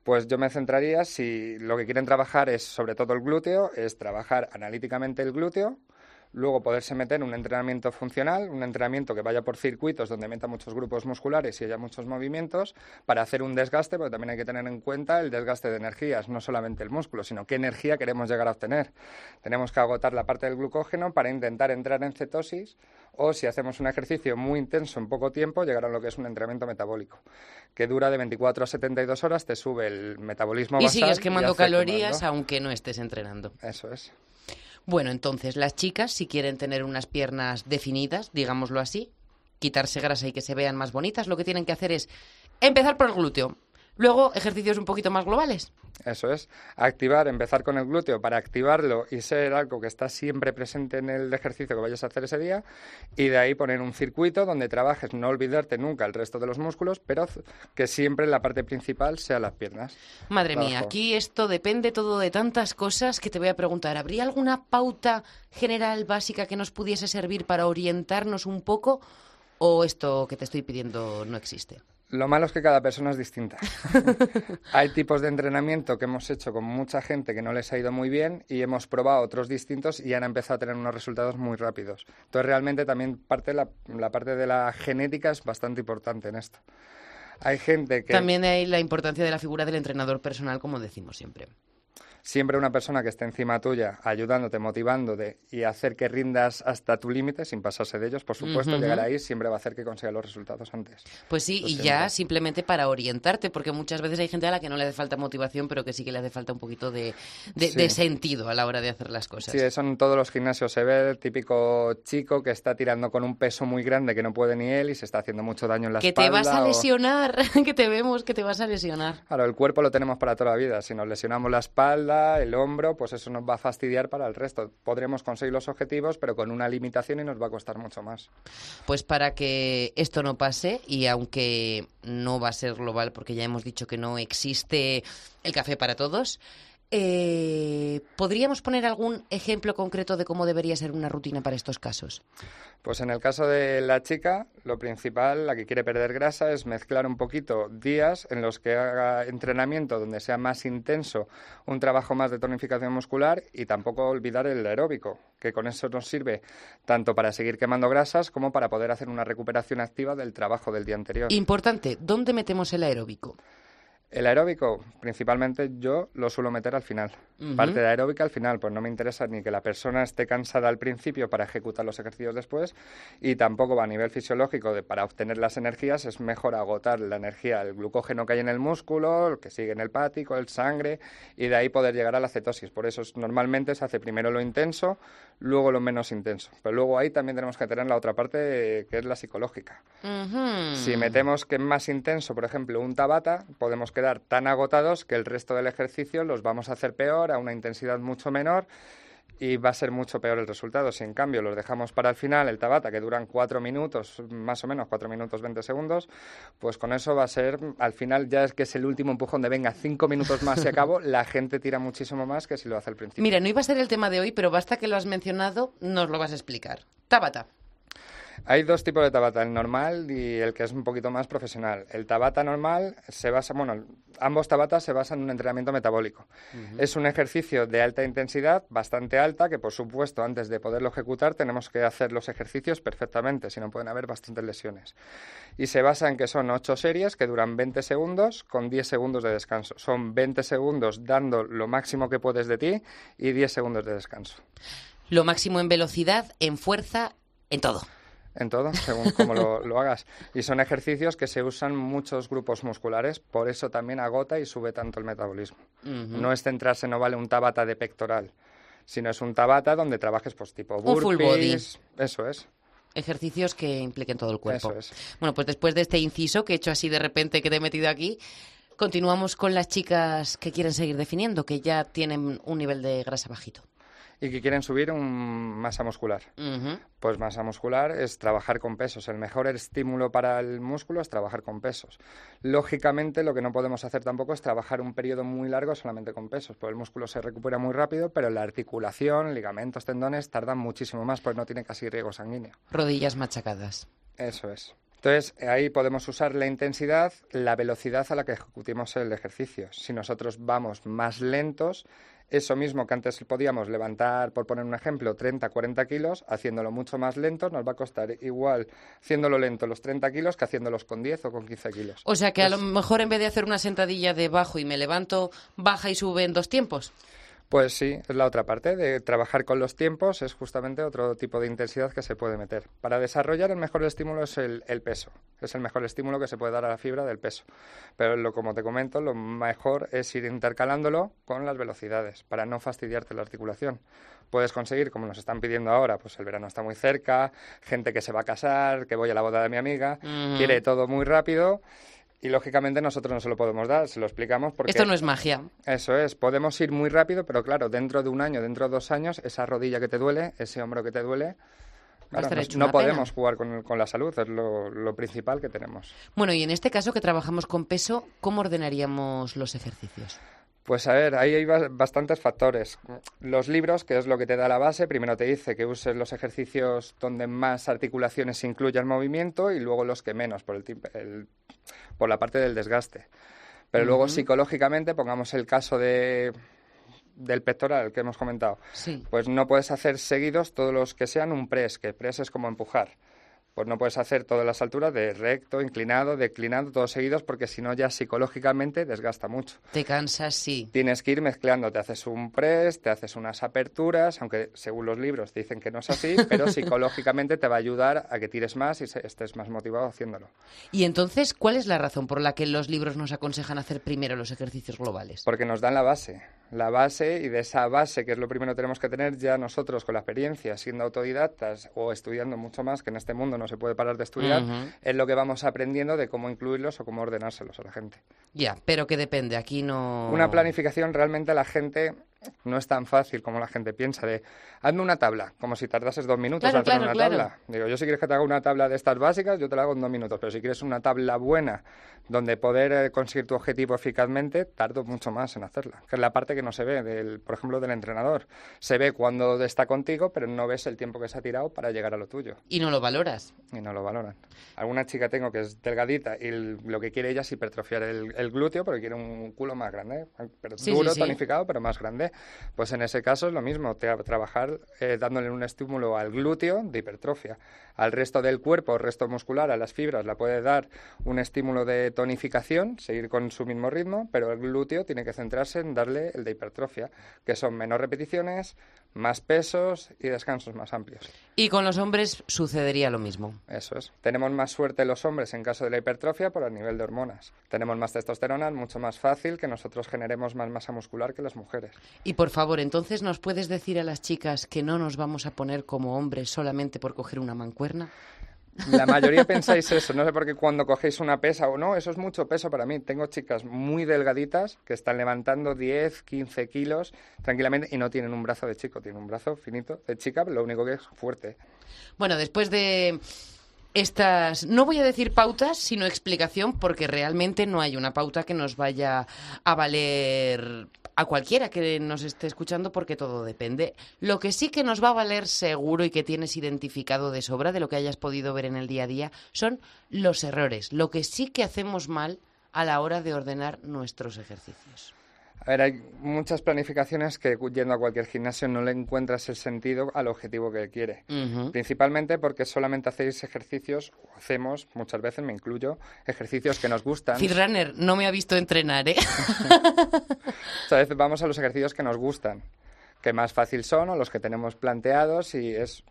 pues yo me centraría, si lo que quieren trabajar es sobre todo el glúteo, es trabajar analíticamente el glúteo, luego poderse meter en un entrenamiento funcional, un entrenamiento que vaya por circuitos donde meta muchos grupos musculares y haya muchos movimientos para hacer un desgaste, porque también hay que tener en cuenta el desgaste de energías, no solamente el músculo, sino qué energía queremos llegar a obtener. Tenemos que agotar la parte del glucógeno para intentar entrar en cetosis o si hacemos un ejercicio muy intenso en poco tiempo, llegar a lo que es un entrenamiento metabólico, que dura de 24 a 72 horas, te sube el metabolismo y sigues quemando calorías aunque no estés entrenando. Eso es. Bueno, entonces las chicas, si quieren tener unas piernas definidas, digámoslo así, quitarse grasa y que se vean más bonitas, lo que tienen que hacer es empezar por el glúteo. Luego, ejercicios un poquito más globales. Eso es, activar, empezar con el glúteo para activarlo y ser algo que está siempre presente en el ejercicio que vayas a hacer ese día y de ahí poner un circuito donde trabajes, no olvidarte nunca el resto de los músculos, pero que siempre la parte principal sea las piernas. Madre mía, aquí esto depende todo de tantas cosas que te voy a preguntar. ¿Habría alguna pauta general básica que nos pudiese servir para orientarnos un poco o esto que te estoy pidiendo no existe? Lo malo es que cada persona es distinta. Hay tipos de entrenamiento que hemos hecho con mucha gente que no les ha ido muy bien y hemos probado otros distintos y han empezado a tener unos resultados muy rápidos. Entonces, realmente también parte la, la parte de la genética es bastante importante en esto. Hay gente que... También hay la importancia de la figura del entrenador personal, como decimos siempre siempre una persona que esté encima tuya, ayudándote, motivándote y hacer que rindas hasta tu límite, sin pasarse de ellos, por supuesto, llegar ahí siempre va a hacer que consiga los resultados antes. Pues sí, y ya simplemente para orientarte, porque muchas veces hay gente a la que no le hace falta motivación, pero que sí que le hace falta un poquito de, sentido a la hora de hacer las cosas. Sí, eso en todos los gimnasios se ve el típico chico que está tirando con un peso muy grande que no puede ni él y se está haciendo mucho daño en la espalda. Que te vas a lesionar, que te vemos que te vas a lesionar. Claro, el cuerpo lo tenemos para toda la vida. Si nos lesionamos la espalda, el hombro, pues eso nos va a fastidiar para el resto. Podremos conseguir los objetivos, pero con una limitación y nos va a costar mucho más. Pues para que esto no pase, y aunque no va a ser global, porque ya hemos dicho que no existe el café para todos, eh, ¿Podríamos poner algún ejemplo concreto de cómo debería ser una rutina para estos casos? Pues en el caso de la chica, lo principal, la que quiere perder grasa, es mezclar un poquito días en los que haga entrenamiento donde sea más intenso, un trabajo más de tonificación muscular y tampoco olvidar el aeróbico, que con eso nos sirve tanto para seguir quemando grasas como para poder hacer una recuperación activa del trabajo del día anterior. Importante, ¿dónde metemos el aeróbico? El aeróbico, principalmente yo lo suelo meter al final. Parte de aeróbica al final, pues no me interesa ni que la persona esté cansada al principio para ejecutar los ejercicios después y tampoco va a nivel fisiológico de para obtener las energías es mejor agotar la energía, el glucógeno que hay en el músculo, el que sigue en el pático, el sangre y de ahí poder llegar a la cetosis. Por eso normalmente se hace primero lo intenso, luego lo menos intenso. Pero luego ahí también tenemos que tener la otra parte que es la psicológica. Si metemos que es más intenso, por ejemplo, un tabata, podemos quedar tan agotados que el resto del ejercicio los vamos a hacer peor, a una intensidad mucho menor y va a ser mucho peor el resultado. Si en cambio los dejamos para el final, el tabata, que duran cuatro minutos, más o menos, cuatro minutos veinte segundos, pues con eso va a ser, al final ya es que es el último empujón de venga, cinco minutos más y acabo, la gente tira muchísimo más que si lo hace al principio. Mira, no iba a ser el tema de hoy, pero basta que lo has mencionado, nos lo vas a explicar. Tabata. Hay dos tipos de Tabata, el normal y el que es un poquito más profesional. El Tabata normal se basa, bueno, ambos Tabatas se basan en un entrenamiento metabólico. Es un ejercicio de alta intensidad, bastante alta, que por supuesto antes de poderlo ejecutar tenemos que hacer los ejercicios perfectamente, si no pueden haber bastantes lesiones. Y se basa en que son ocho series que duran 20 segundos con 10 segundos de descanso. Son 20 segundos dando lo máximo que puedes de ti y 10 segundos de descanso. Lo máximo en velocidad, en fuerza, en todo. En todo, según cómo lo, hagas. Y son ejercicios que se usan muchos grupos musculares, por eso también agota y sube tanto el metabolismo. No es centrarse, no vale un tabata de pectoral, sino es un tabata donde trabajes pues tipo burpees. full body. Eso es. Ejercicios que impliquen todo el cuerpo. Eso es. Bueno, pues después de este inciso que he hecho así de repente que te he metido aquí, continuamos con las chicas que quieren seguir definiendo, que ya tienen un nivel de grasa bajito y que quieren subir un masa muscular. Pues masa muscular es trabajar con pesos. El mejor estímulo para el músculo es trabajar con pesos. Lógicamente, lo que no podemos hacer tampoco es trabajar un periodo muy largo solamente con pesos, porque el músculo se recupera muy rápido, pero la articulación, ligamentos, tendones tardan muchísimo más porque no tiene casi riego sanguíneo. Rodillas machacadas. Eso es. Entonces, ahí podemos usar la intensidad, la velocidad a la que ejecutemos el ejercicio. Si nosotros vamos más lentos, eso mismo que antes podíamos levantar, por poner un ejemplo, 30, 40 kilos, haciéndolo mucho más lento, nos va a costar igual haciéndolo lento los 30 kilos que haciéndolos con 10 o con 15 kilos. O sea que a lo mejor en vez de hacer una sentadilla de bajo y me levanto, baja y sube en dos tiempos. Pues sí, es la otra parte de trabajar con los tiempos, es justamente otro tipo de intensidad que se puede meter. Para desarrollar el mejor estímulo es el, peso, es el mejor estímulo que se puede dar a la fibra del peso. Pero lo, como te comento, lo mejor es ir intercalándolo con las velocidades para no fastidiarte la articulación. Puedes conseguir, como nos están pidiendo ahora, pues el verano está muy cerca, gente que se va a casar, que voy a la boda de mi amiga, quiere todo muy rápido y lógicamente nosotros no se lo podemos dar, se lo explicamos porque... Esto no es magia. Eso es, podemos ir muy rápido, pero claro, dentro de un año, dentro de dos años, esa rodilla que te duele, ese hombro que te duele, no, podemos jugar con, con, la salud, es lo, lo, principal que tenemos. Bueno, y en este caso que trabajamos con peso, ¿cómo ordenaríamos los ejercicios? Pues a ver, ahí hay bastantes factores. Los libros, que es lo que te da la base, primero te dice que uses los ejercicios donde más articulaciones incluya el movimiento y luego los que menos, por, el, por la parte del desgaste. Pero luego psicológicamente, pongamos el caso de del pectoral que hemos comentado, pues no puedes hacer seguidos todos los que sean un press, que press es como empujar pues no puedes hacer todas las alturas de recto, inclinado, declinando, todos seguidos, porque si no ya psicológicamente desgasta mucho. Te cansas, sí. Tienes que ir mezclando, te haces un press, te haces unas aperturas, aunque según los libros dicen que no es así, pero psicológicamente te va a ayudar a que tires más y estés más motivado haciéndolo. Y entonces, ¿cuál es la razón por la que los libros nos aconsejan hacer primero los ejercicios globales? Porque nos dan la base, la base y de esa base, que es lo primero que tenemos que tener ya nosotros con la experiencia, siendo autodidactas o estudiando mucho más, que en este mundo no se puede parar de estudiar, es lo que vamos aprendiendo de cómo incluirlos o cómo ordenárselos a la gente. Ya, pero que depende, aquí no... Una planificación realmente la gente no es tan fácil como la gente piensa de hazme una tabla, como si tardases dos minutos en hacer una tabla. Digo, yo si quieres que te haga una tabla de estas básicas, yo te la hago en dos minutos, pero si quieres una tabla buena donde poder eh, conseguir tu objetivo eficazmente, tardo mucho más en hacerla, que es la parte que no se ve, del, por ejemplo, del entrenador. Se ve cuando está contigo, pero no ves el tiempo que se ha tirado para llegar a lo tuyo. Y no lo valoras. Y no lo valoran. Alguna chica tengo que es delgadita y lo que quiere ella es hipertrofiar el, glúteo porque quiere un culo más grande, pero duro, tonificado, pero más grande. Pues en ese caso es lo mismo, te, trabajar eh, dándole un estímulo al glúteo de hipertrofia. Al resto del cuerpo, al resto muscular, a las fibras, la puede dar un estímulo de tonificación, seguir con su mismo ritmo, pero el glúteo tiene que centrarse en darle el de hipertrofia, que son menos repeticiones, más pesos y descansos más amplios. Y con los hombres sucedería lo mismo. Eso es. Tenemos más suerte los hombres en caso de la hipertrofia por el nivel de hormonas. Tenemos más testosterona, es mucho más fácil que nosotros generemos más masa muscular que las mujeres. Y por favor, entonces, ¿nos puedes decir a las chicas que no nos vamos a poner como hombres solamente por coger una mancuerna? La mayoría pensáis eso, no sé por qué cuando cogéis una pesa o no, eso es mucho peso para mí. Tengo chicas muy delgaditas que están levantando 10, 15 kilos tranquilamente y no tienen un brazo de chico, tienen un brazo finito de chica, lo único que es fuerte. Bueno, después de estas, no voy a decir pautas, sino explicación, porque realmente no hay una pauta que nos vaya a valer a cualquiera que nos esté escuchando porque todo depende. Lo que sí que nos va a valer seguro y que tienes identificado de sobra de lo que hayas podido ver en el día a día son los errores, lo que sí que hacemos mal a la hora de ordenar nuestros ejercicios. A ver, hay muchas planificaciones que yendo a cualquier gimnasio no le encuentras el sentido al objetivo que quiere. Principalmente porque solamente hacéis ejercicios, o hacemos, muchas veces me incluyo, ejercicios que nos gustan. Feedrunner no me ha visto entrenar, ¿eh? a veces vamos a los ejercicios que nos gustan, que más fácil son o los que tenemos planteados y es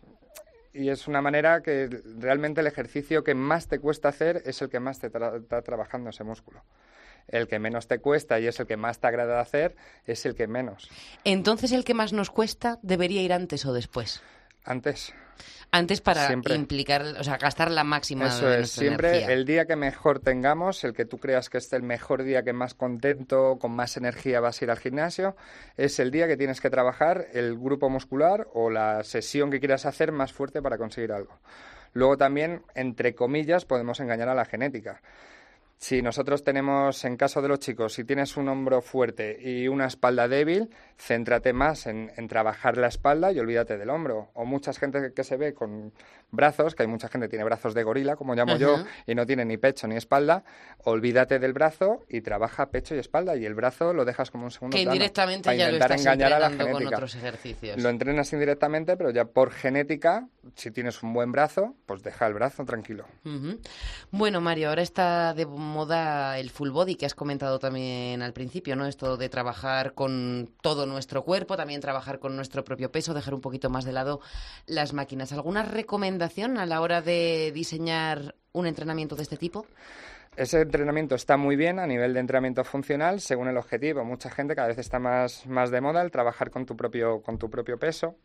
y es una manera que realmente el ejercicio que más te cuesta hacer es el que más te está trabajando ese músculo el que menos te cuesta y es el que más te agrada hacer, es el que menos. Entonces, el que más nos cuesta debería ir antes o después. Antes. Antes para implicar, o sea, gastar la máxima Eso es, siempre el día que mejor tengamos, el que tú creas que es el mejor día que más contento, con más energía vas a ir al gimnasio, es el día que tienes que trabajar el grupo muscular o la sesión que quieras hacer más fuerte para conseguir algo. Luego también, entre comillas, podemos engañar a la genética. Si nosotros tenemos, en caso de los chicos, si tienes un hombro fuerte y una espalda débil, céntrate más en, trabajar la espalda y olvídate del hombro. O mucha gente que se ve con brazos, que hay mucha gente que tiene brazos de gorila, como llamo yo, y no tiene ni pecho ni espalda, olvídate del brazo y trabaja pecho y espalda y el brazo lo dejas como un segundo que indirectamente ya lo estás engañar a la genética. con otros ejercicios. Lo entrenas indirectamente, pero ya por genética, si tienes un buen brazo, pues deja el brazo tranquilo. Bueno, Mario, ahora está de moda el full body que has comentado también al principio, ¿no? Esto de trabajar con todo nuestro cuerpo, también trabajar con nuestro propio peso, dejar un poquito más de lado las máquinas. ¿Alguna recomendación a la hora de diseñar un entrenamiento de este tipo? Ese entrenamiento está muy bien a nivel de entrenamiento funcional según el objetivo. Mucha gente cada vez está más, más de moda el trabajar con tu propio, con tu propio peso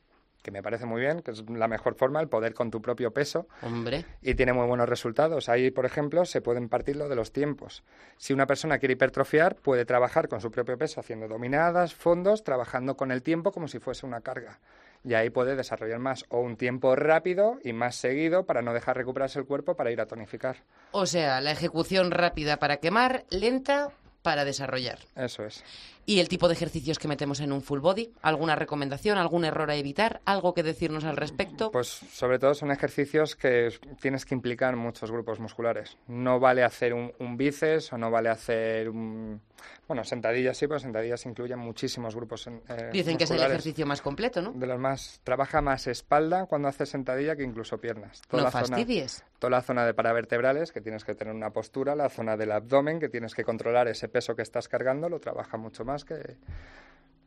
que me parece muy bien, que es la mejor forma, el poder con tu propio peso. Hombre. Y tiene muy buenos resultados. Ahí, por ejemplo, se pueden partir lo de los tiempos. Si una persona quiere hipertrofiar, puede trabajar con su propio peso haciendo dominadas, fondos, trabajando con el tiempo como si fuese una carga. Y ahí puede desarrollar más o un tiempo rápido y más seguido para no dejar recuperarse el cuerpo para ir a tonificar. O sea, la ejecución rápida para quemar, lenta para desarrollar. Eso es. ¿Y el tipo de ejercicios que metemos en un full body? ¿Alguna recomendación, algún error a evitar? ¿Algo que decirnos al respecto? Pues sobre todo son ejercicios que tienes que implicar muchos grupos musculares. No vale hacer un, un bíceps o no vale hacer un... Bueno, sentadillas sí, pero sentadillas incluyen muchísimos grupos eh, Dicen que es el ejercicio más completo, ¿no? De los más... Trabaja más espalda cuando haces sentadilla que incluso piernas. Toda no fastidies. toda la zona de paravertebrales, que tienes que tener una postura, la zona del abdomen, que tienes que controlar ese peso que estás cargando, lo trabaja mucho más que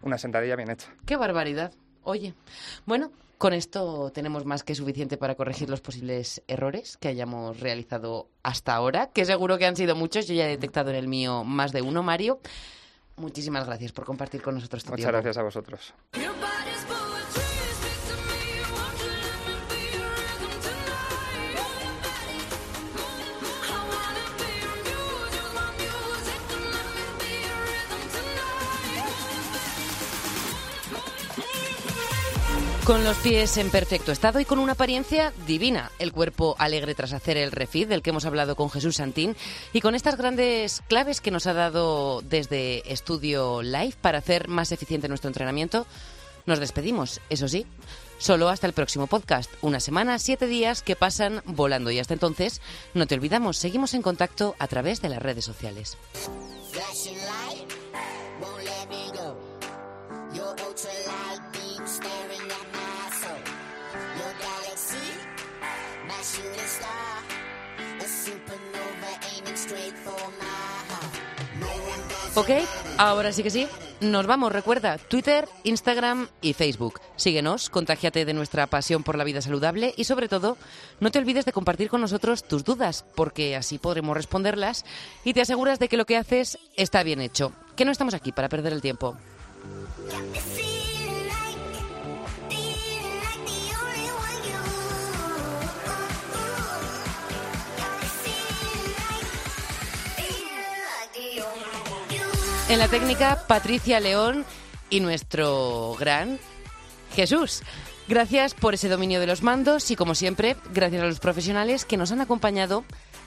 una sentadilla bien hecha. ¡Qué barbaridad! Oye, bueno, con esto tenemos más que suficiente para corregir los posibles errores que hayamos realizado hasta ahora, que seguro que han sido muchos. Yo ya he detectado en el mío más de uno, Mario. Muchísimas gracias por compartir con nosotros tu Muchas gracias a vosotros. Con los pies en perfecto estado y con una apariencia divina. El cuerpo alegre tras hacer el refit del que hemos hablado con Jesús Santín y con estas grandes claves que nos ha dado desde Estudio Live para hacer más eficiente nuestro entrenamiento. Nos despedimos, eso sí, solo hasta el próximo podcast. Una semana, siete días que pasan volando y hasta entonces, no te olvidamos, seguimos en contacto a través de las redes sociales. Ok, ahora sí que sí. Nos vamos, recuerda, Twitter, Instagram y Facebook. Síguenos, contagiate de nuestra pasión por la vida saludable y sobre todo, no te olvides de compartir con nosotros tus dudas, porque así podremos responderlas y te aseguras de que lo que haces está bien hecho, que no estamos aquí para perder el tiempo. En la técnica, Patricia León y nuestro gran Jesús. Gracias por ese dominio de los mandos y, como siempre, gracias a los profesionales que nos han acompañado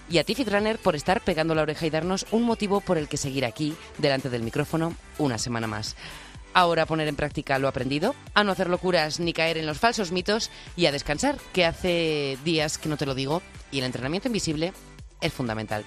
Y a ti, Fitrunner, por estar pegando la oreja y darnos un motivo por el que seguir aquí, delante del micrófono, una semana más. Ahora poner en práctica lo aprendido, a no hacer locuras ni caer en los falsos mitos y a descansar, que hace días que no te lo digo, y el entrenamiento invisible es fundamental.